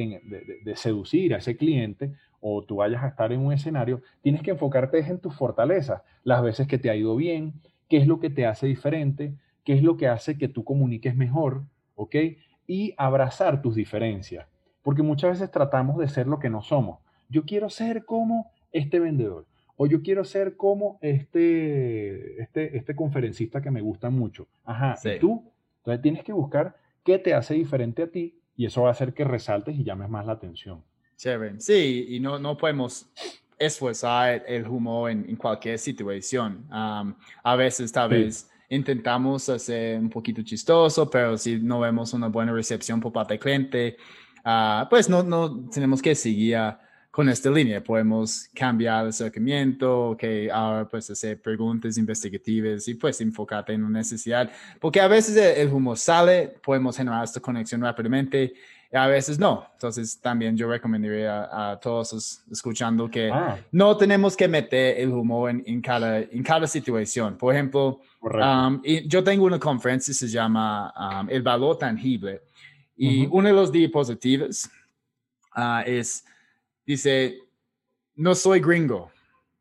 de, seducir a ese cliente o tú vayas a estar en un escenario, tienes que enfocarte en tus fortalezas, las veces que te ha ido bien, qué es lo que te hace diferente, qué es lo que hace que tú comuniques mejor, ¿ok? Y abrazar tus diferencias porque muchas veces tratamos de ser lo que no somos. Yo quiero ser como este vendedor, o yo quiero ser como este, este, este conferencista que me gusta mucho. Ajá, ¿y tú? Entonces tienes que buscar qué te hace diferente a ti y eso va a hacer que resaltes y llames más la atención. Chévere. Sí, y no, no podemos esforzar el humor en, cualquier situación. a veces, tal vez, intentamos hacer un poquito chistoso, pero si no vemos una buena recepción por parte del cliente, Ah, pues no, no tenemos que seguir con esta línea. Podemos cambiar el acercamiento, que ahora pues hacer preguntas investigativas y pues enfocarte en una necesidad. Porque a veces el, humor sale, podemos generar esta conexión rápidamente y a veces no. Entonces también yo recomendaría a, todos escuchando que ah. no tenemos que meter el humor en, en, cada, en cada situación. Por ejemplo, um, y yo tengo una conferencia, se llama um, El valor tangible. Y uno de los diapositivos ah, es, dice, no soy gringo.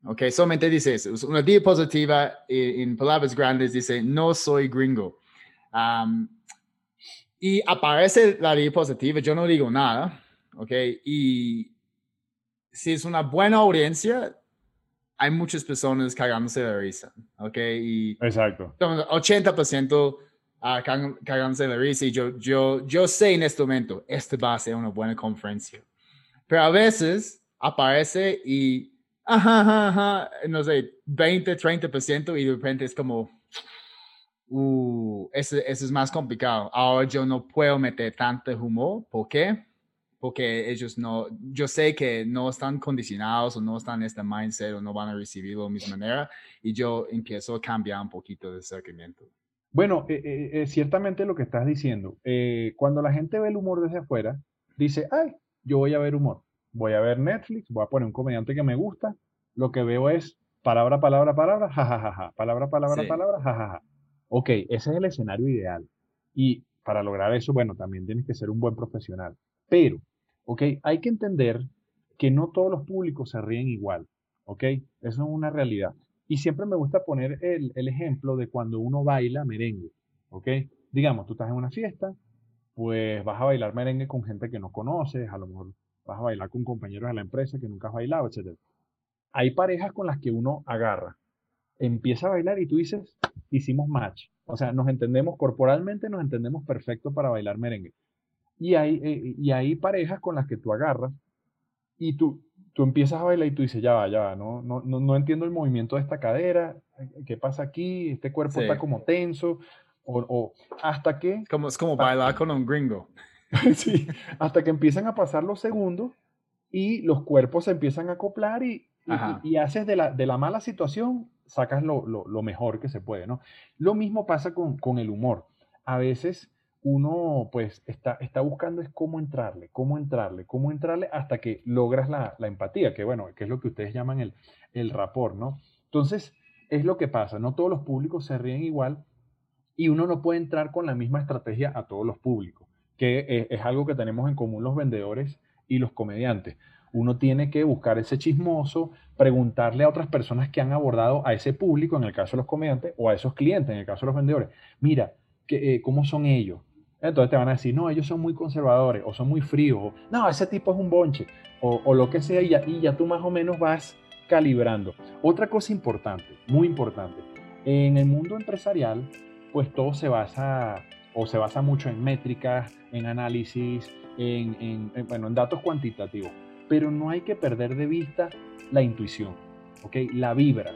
Ok, solamente dice eso. Una diapositiva en, palabras grandes dice, no soy gringo. y aparece la diapositiva, yo no digo nada. Ok, y si es una buena audiencia, hay muchas personas cagándose de risa. Ok, y Exacto. 80% a cagándose de risa y yo, yo, yo sé en este momento, este va a ser una buena conferencia. Pero a veces aparece y, ajá, ajá, no sé, 20, 30% y de repente es como, uh, eso, eso es más complicado. Ahora yo no puedo meter tanto humor. ¿Por qué? Porque ellos no, yo sé que no están condicionados o no están en este mindset o no van a recibirlo de la misma manera y yo empiezo a cambiar un poquito de acercamiento. Bueno, eh, eh, eh, ciertamente lo que estás diciendo, cuando la gente ve el humor desde afuera, dice, ay, yo voy a ver humor, voy a ver Netflix, voy a poner un comediante que me gusta, lo que veo es palabra, palabra, palabra, jajajaja, ja, ja, ja. palabra, palabra, palabra, jajaja. Ok, ese es el escenario ideal. Y para lograr eso, bueno, también tienes que ser un buen profesional. Pero, ok, hay que entender que no todos los públicos se ríen igual, ok, eso es una realidad. Y siempre me gusta poner el, el, ejemplo de cuando uno baila merengue, ¿ok? Digamos, tú estás en una fiesta, pues vas a bailar merengue con gente que no conoces, a lo mejor vas a bailar con compañeros de la empresa que nunca has bailado, etc. Hay parejas con las que uno agarra, empieza a bailar y tú dices, hicimos match. O sea, nos entendemos corporalmente, nos entendemos perfecto para bailar merengue. Y hay, eh, y hay parejas con las que tú agarras y tú, tú empiezas a bailar y tú dices, ya va, ya va, no, no, no, entiendo el movimiento de esta cadera, ¿qué pasa aquí? Este cuerpo está como tenso, o, o, hasta que... Como, es como bailar con un gringo. sí, hasta que empiezan a pasar los segundos y los cuerpos se empiezan a acoplar y, y, haces de la, de la mala situación, sacas lo, lo, lo, mejor que se puede, ¿no? Lo mismo pasa con, con el humor. A veces uno pues está, está buscando es cómo entrarle, cómo entrarle, cómo entrarle hasta que logras la, empatía, que bueno, que es lo que ustedes llaman el, el rapor, ¿no? Entonces, es lo que pasa, no todos los públicos se ríen igual y uno no puede entrar con la misma estrategia a todos los públicos, que es, algo que tenemos en común los vendedores y los comediantes. Uno tiene que buscar ese chismoso, preguntarle a otras personas que han abordado a ese público, en el caso de los comediantes, o a esos clientes, en el caso de los vendedores. Mira, que, eh, ¿cómo son ellos? Entonces te van a decir, no, ellos son muy conservadores o son muy fríos, o no, ese tipo es un bonche, o, lo que sea, y ya, y ya tú más o menos vas calibrando. Otra cosa importante, muy importante, en el mundo empresarial, pues todo se basa o se basa mucho en métricas, en análisis, en, bueno, en datos cuantitativos, pero no hay que perder de vista la intuición, ¿ok? La vibra.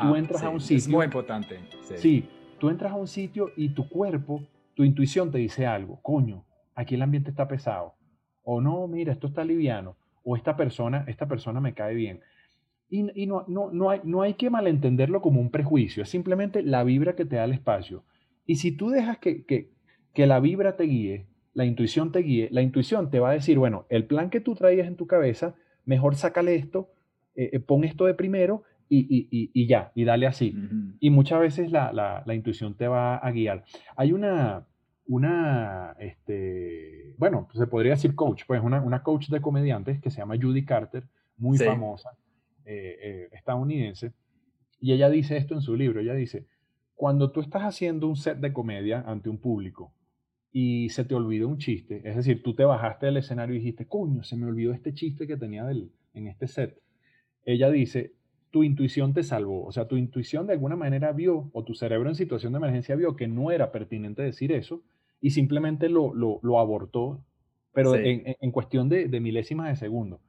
tú entras a un sitio. Es muy importante. Sí. tú entras a un sitio y tu cuerpo, tu intuición te dice algo, coño, aquí el ambiente está pesado, o no, mira, esto está liviano, o esta persona, esta persona me cae bien. Y, no, no, no, hay, no hay que malentenderlo como un prejuicio, es simplemente la vibra que te da el espacio. Y si tú dejas que, que, que la vibra te guíe, la intuición te guíe, la intuición te va a decir, bueno, el plan que tú traías en tu cabeza, mejor sácale esto, eh, eh, pon esto de primero y, ya, y dale así. Y muchas veces la, intuición te va a guiar. Hay una, una este, bueno, se podría decir coach, pues una, una coach de comediantes que se llama Judy Carter, muy famosa, eh, estadounidense, y ella dice esto en su libro, ella dice, cuando tú estás haciendo un set de comedia ante un público y se te olvida un chiste, es decir, tú te bajaste del escenario y dijiste, coño, se me olvidó este chiste que tenía del, en este set. Ella dice, tu intuición te salvó, o sea, tu intuición de alguna manera vio, o tu cerebro en situación de emergencia vio que no era pertinente decir eso y simplemente lo, lo, abortó, pero en, cuestión de, milésimas de segundo.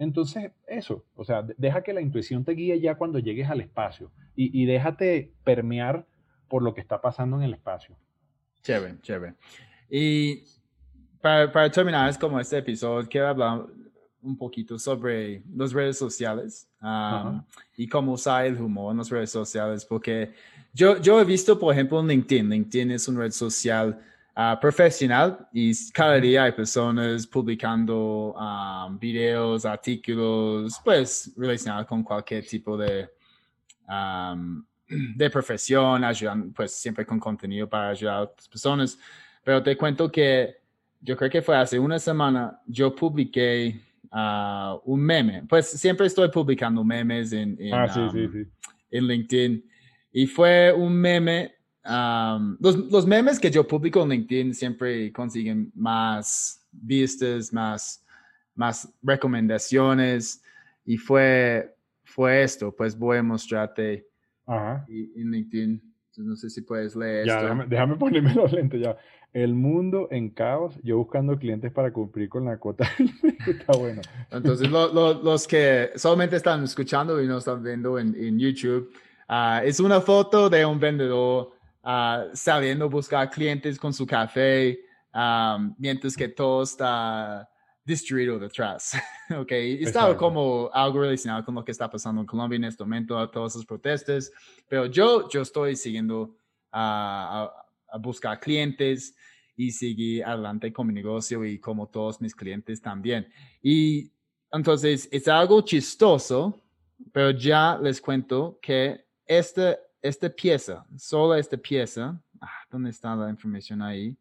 Entonces, eso, o sea, deja que la intuición te guíe ya cuando llegues al espacio y, y déjate permear por lo que está pasando en el espacio. Chévere, chévere. Y para, para terminar, es como este episodio, quiero hablar un poquito sobre las redes sociales um, y cómo usar el humor en las redes sociales, porque yo, yo he visto, por ejemplo, en LinkedIn. LinkedIn es una red social uh, profesional y cada día hay personas publicando um, videos, artículos, pues relacionados con cualquier tipo de um, de profesión, ayudan pues siempre con contenido para ayudar a otras personas. Pero te cuento que yo creo que fue hace una semana, yo publiqué uh, un meme. Pues siempre estoy publicando memes en, en, ah, sí, sí, um, sí. en LinkedIn. Y fue un meme. Um, los, los, memes que yo publico en LinkedIn siempre consiguen más vistas, más, más recomendaciones. Y fue, fue esto. Pues voy a mostrarte Ajá. en LinkedIn. no sé si puedes leer ya, esto. Déjame, déjame ponerme los lentes ya. El mundo en caos, yo buscando clientes para cumplir con la cuota. Está bueno. Entonces, los que solamente están escuchando y no están viendo en, en YouTube, uh, es una foto de un vendedor uh, saliendo a buscar clientes con su café, um, mientras que todo está destruido detrás. ok, estaba como algo relacionado con lo que está pasando en Colombia en este momento, todas esas protestas, pero yo, yo estoy siguiendo a, a buscar clientes y seguir adelante con mi negocio y como todos mis clientes también. Y entonces es algo chistoso, pero ya les cuento que esta, esta pieza, solo esta pieza, ah, ¿dónde está la información ahí?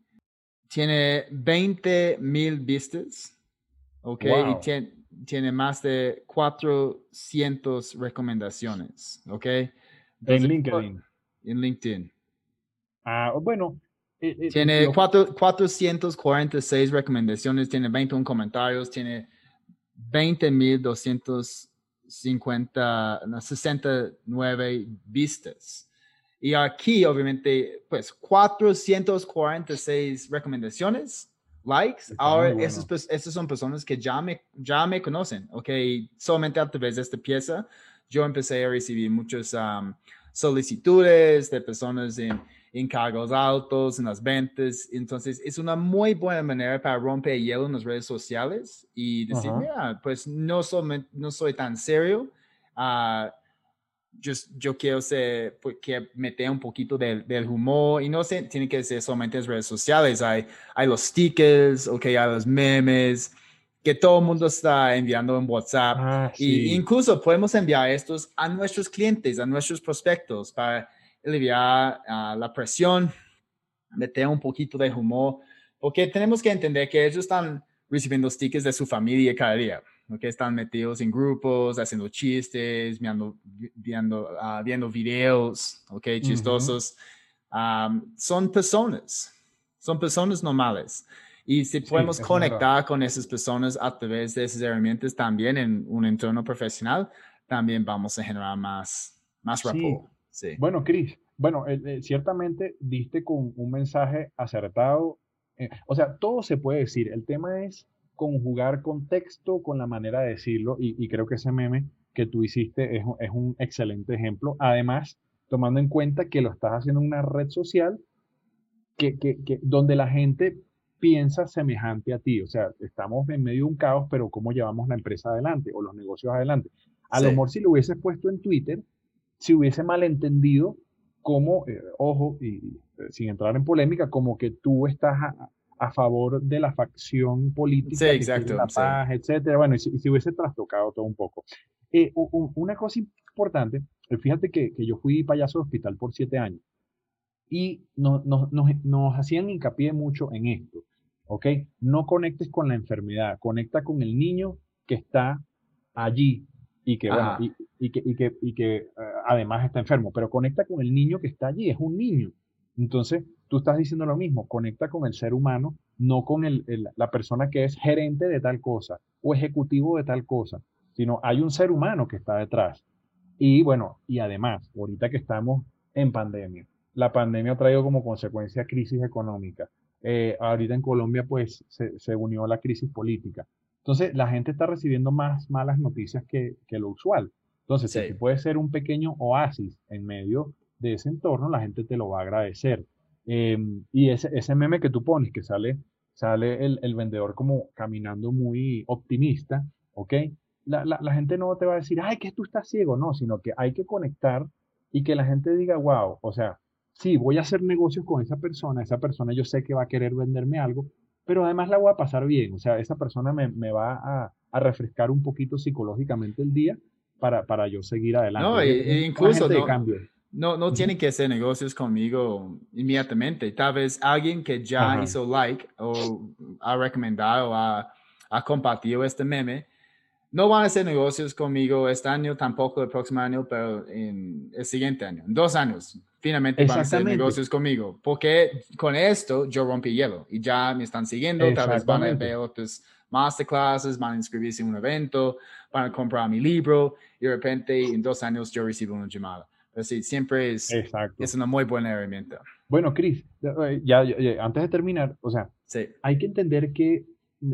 Tiene 20 mil vistas, ¿ok? Y tiene, tiene, más de 400 recomendaciones, ¿ok? en LinkedIn. En LinkedIn. Ah, bueno, eh, eh, tiene 446 recomendaciones, tiene 21 comentarios, tiene 20.250, 69 vistas. Y aquí, obviamente, pues 446 recomendaciones, likes. Ahora, esas, son personas que ya me, ya me conocen, ¿ok? Solamente a través de esta pieza, yo empecé a recibir muchas um, solicitudes de personas en en cargos altos, en las ventas. Entonces, es una muy buena manera para romper hielo en las redes sociales y decir, mira, pues no, no soy tan serio. Uh, yo, quiero ser, pues, que meter un poquito del, del, humor y no se, tiene que ser solamente en redes sociales. Hay, hay los stickers, okay, hay los memes que todo el mundo está enviando en WhatsApp. Ah, y incluso podemos enviar estos a nuestros clientes, a nuestros prospectos para aliviar uh, la presión, meter un poquito de humor, porque tenemos que entender que ellos están recibiendo stickers de su familia cada día, que están metidos en grupos, haciendo chistes, viendo, viendo, uh, viendo videos, okay, chistosos. um, son personas, son personas normales. Y si podemos conectar con esas personas a través de esas herramientas también en un entorno profesional, también vamos a generar más, más rapport. Sí. Bueno, Chris, bueno, eh, eh, ciertamente diste con un mensaje acertado. Eh, o sea, todo se puede decir. El tema es conjugar contexto con la manera de decirlo y, creo que ese meme que tú hiciste es, es, un excelente ejemplo. Además, tomando en cuenta que lo estás haciendo en una red social que, que, que, donde la gente piensa semejante a ti. O sea, estamos en medio de un caos, pero ¿cómo llevamos la empresa adelante o los negocios adelante? A lo mejor si lo hubieses puesto en Twitter, si hubiese malentendido como, eh, ojo, y, eh, sin entrar en polémica, como que tú estás a, favor de la facción política, sí, exacto, la paz, etcétera. Bueno, y si, hubiese trastocado todo un poco. Eh, una cosa importante, fíjate que, que, yo fui payaso de hospital por siete años y nos hacían hincapié mucho en esto, ¿ok? No conectes con la enfermedad, conecta con el niño que está allí y que, bueno, y, que, y que, y que eh, además está enfermo, pero conecta con el niño que está allí, es un niño. Entonces, tú estás diciendo lo mismo, conecta con el ser humano, no con el, la persona que es gerente de tal cosa o ejecutivo de tal cosa, sino hay un ser humano que está detrás. Y bueno, y además, ahorita que estamos en pandemia, la pandemia ha traído como consecuencia crisis económica. Eh, ahorita en Colombia, pues, se, se unió la crisis política. Entonces, la gente está recibiendo más malas noticias que, lo usual. Entonces, si puede ser un pequeño oasis en medio de ese entorno, la gente te lo va a agradecer. Em, y ese, ese meme que tú pones, que sale, sale el, vendedor como caminando muy optimista, ¿ok? La, la, gente no te va a decir, ay, que tú estás ciego, no, sino que hay que conectar y que la gente diga, wow, o sea, sí, voy a hacer negocios con esa persona, esa persona yo sé que va a querer venderme algo, pero además la voy a pasar bien. O sea, esa persona me, me va a, a, refrescar un poquito psicológicamente el día para, para yo seguir adelante. No, e, incluso no, no, no tienen que hacer negocios conmigo inmediatamente. Tal vez alguien que ya hizo like o ha recomendado, ha, ha compartido este meme, no van a hacer negocios conmigo este año, tampoco el próximo año, pero en el siguiente año, en dos años, finalmente van a hacer negocios conmigo. Porque con esto yo rompí hielo y ya me están siguiendo, tal vez van a ver otros masterclasses, van a inscribirse en un evento, van a comprar mi libro y de repente en dos años yo recibo una llamada. Pero sí, siempre es, es una muy buena herramienta. Bueno, Chris, ya, antes de terminar, o sea, hay que entender que,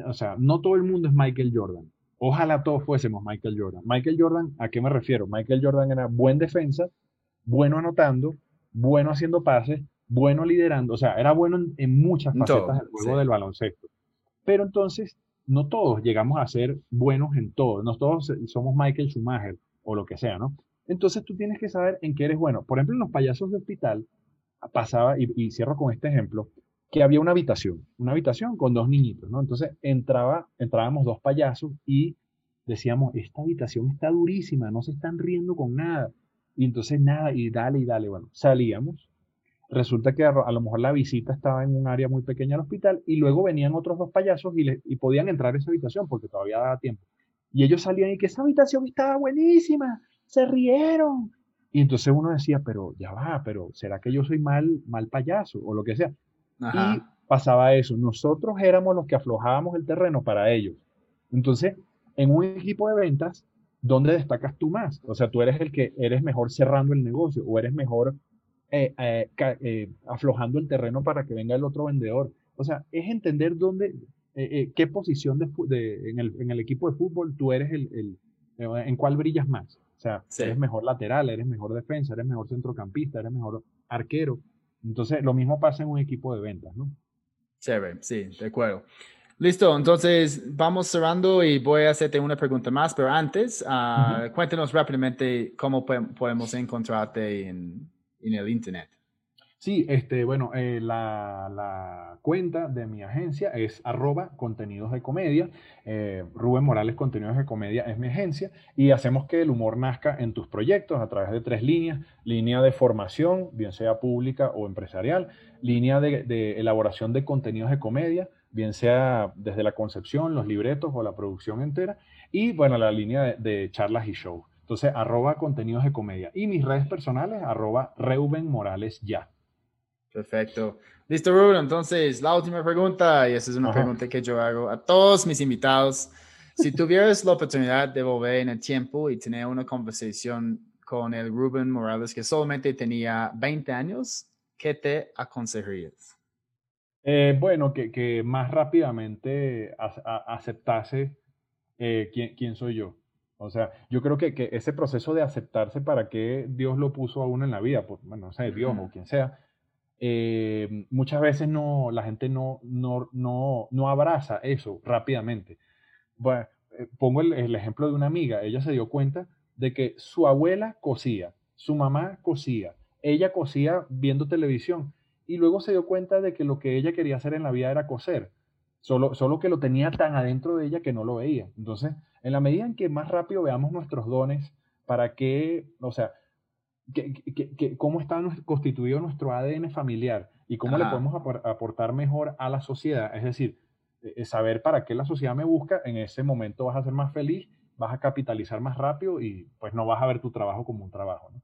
o sea, no todo el mundo es Michael Jordan. Ojalá todos fuésemos Michael Jordan. Michael Jordan, ¿a qué me refiero? Michael Jordan era buen defensa, bueno anotando, bueno haciendo pases, bueno liderando, o sea, era bueno en, muchas facetas del juego del baloncesto. Pero entonces, no todos llegamos a ser buenos en todo, no todos somos Michael Schumacher o lo que sea, ¿no? Entonces tú tienes que saber en qué eres bueno. Por ejemplo, en los payasos de hospital pasaba, y, y cierro con este ejemplo, que había una habitación, una habitación con dos niñitos, ¿no? Entonces entraba, entrábamos dos payasos y decíamos, esta habitación está durísima, no se están riendo con nada. Y entonces nada, y dale, y dale, bueno, salíamos. Resulta que a, lo mejor la visita estaba en un área muy pequeña del hospital y luego venían otros dos payasos y, y podían entrar a esa habitación porque todavía daba tiempo. Y ellos salían y que esa habitación estaba buenísima, se rieron. Y entonces uno decía, pero ya va, pero ¿será que yo soy mal, mal payaso o lo que sea? Y pasaba eso. Nosotros éramos los que aflojábamos el terreno para ellos. Entonces, en un equipo de ventas, ¿dónde destacas tú más? O sea, tú eres el que eres mejor cerrando el negocio o eres mejor eh, eh, eh, aflojando el terreno para que venga el otro vendedor. O sea, es entender dónde, qué posición de, en, el, equipo de fútbol tú eres el, en cuál brillas más. O sea, eres mejor lateral, eres mejor defensa, eres mejor centrocampista, eres mejor arquero. Entonces, lo mismo pasa en un equipo de ventas, ¿no? Chévere, sí, de acuerdo. Listo, entonces vamos cerrando y voy a hacerte una pregunta más, pero antes, uh, cuéntanos rápidamente cómo podemos encontrarte en, en el Internet. Sí, este, bueno, eh, la, cuenta de mi agencia es arroba contenidos de comedia. Eh, Rubén Morales Contenidos de Comedia es mi agencia y hacemos que el humor nazca en tus proyectos a través de tres líneas. Línea de formación, bien sea pública o empresarial. Línea de, elaboración de contenidos de comedia, bien sea desde la concepción, los libretos o la producción entera. Y bueno, la línea de, de charlas y shows. Entonces, arroba contenidos de comedia. Y mis redes personales, arroba Reuben Morales ya. Perfecto. Listo, Rubén. Entonces, la última pregunta, y esa es una pregunta que yo hago a todos mis invitados. si tuvieras la oportunidad de volver en el tiempo y tener una conversación con el Rubén Morales que solamente tenía 20 años, ¿qué te aconsejarías? Eh, bueno, que, que, más rápidamente aceptase eh, quién, quién, soy yo. O sea, yo creo que, que, ese proceso de aceptarse para qué Dios lo puso a uno en la vida, pues, bueno, no sé, Dios o quien sea, eh, muchas veces no, la gente no, no, no, no abraza eso rápidamente. Bueno, pongo el, el, ejemplo de una amiga, ella se dio cuenta de que su abuela cosía, su mamá cosía, ella cosía viendo televisión y luego se dio cuenta de que lo que ella quería hacer en la vida era coser, solo, solo que lo tenía tan adentro de ella que no lo veía. Entonces, en la medida en que más rápido veamos nuestros dones, para qué, o sea, que, que, cómo está constituido nuestro ADN familiar y cómo le podemos aportar mejor a la sociedad, es decir, e, e, saber para qué la sociedad me busca, en ese momento vas a ser más feliz, vas a capitalizar más rápido y pues no vas a ver tu trabajo como un trabajo. ¿no?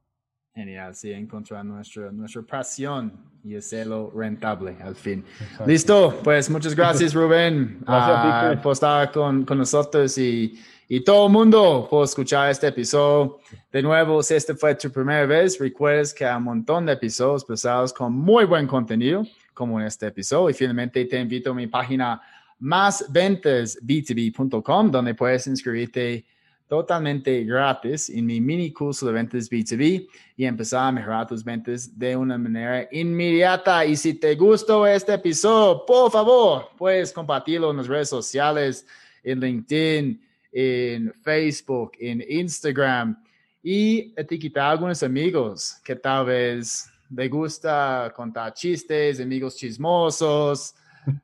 Genial, sí, encontrar nuestra, nuestra pasión y hacerlo rentable al fin. Listo, pues muchas gracias Rubén gracias, uh, por estar con, con nosotros y, y, todo el mundo por escuchar este episodio. De nuevo, si este fue tu primera vez, recuerdes que hay un montón de episodios pesados con muy buen contenido, como en este episodio. Y finalmente te invito a mi página másventasb2b.com, donde puedes inscribirte totalmente gratis en mi mini curso de ventas B2B y empezar a mejorar tus ventas de una manera inmediata. Y si te gustó este episodio, por favor, puedes compartirlo en las redes sociales, en LinkedIn, en Facebook, en Instagram y etiquetar a algunos amigos que tal vez les gusta contar chistes, amigos chismosos,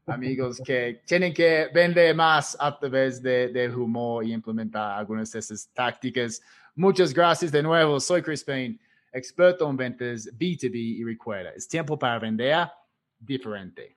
amigos que tienen que vender más a través de, del humor y implementar algunas de esas tácticas. Muchas gracias de nuevo. Soy Chris Payne, experto en ventas B2B y recuerda, es tiempo para vender diferente.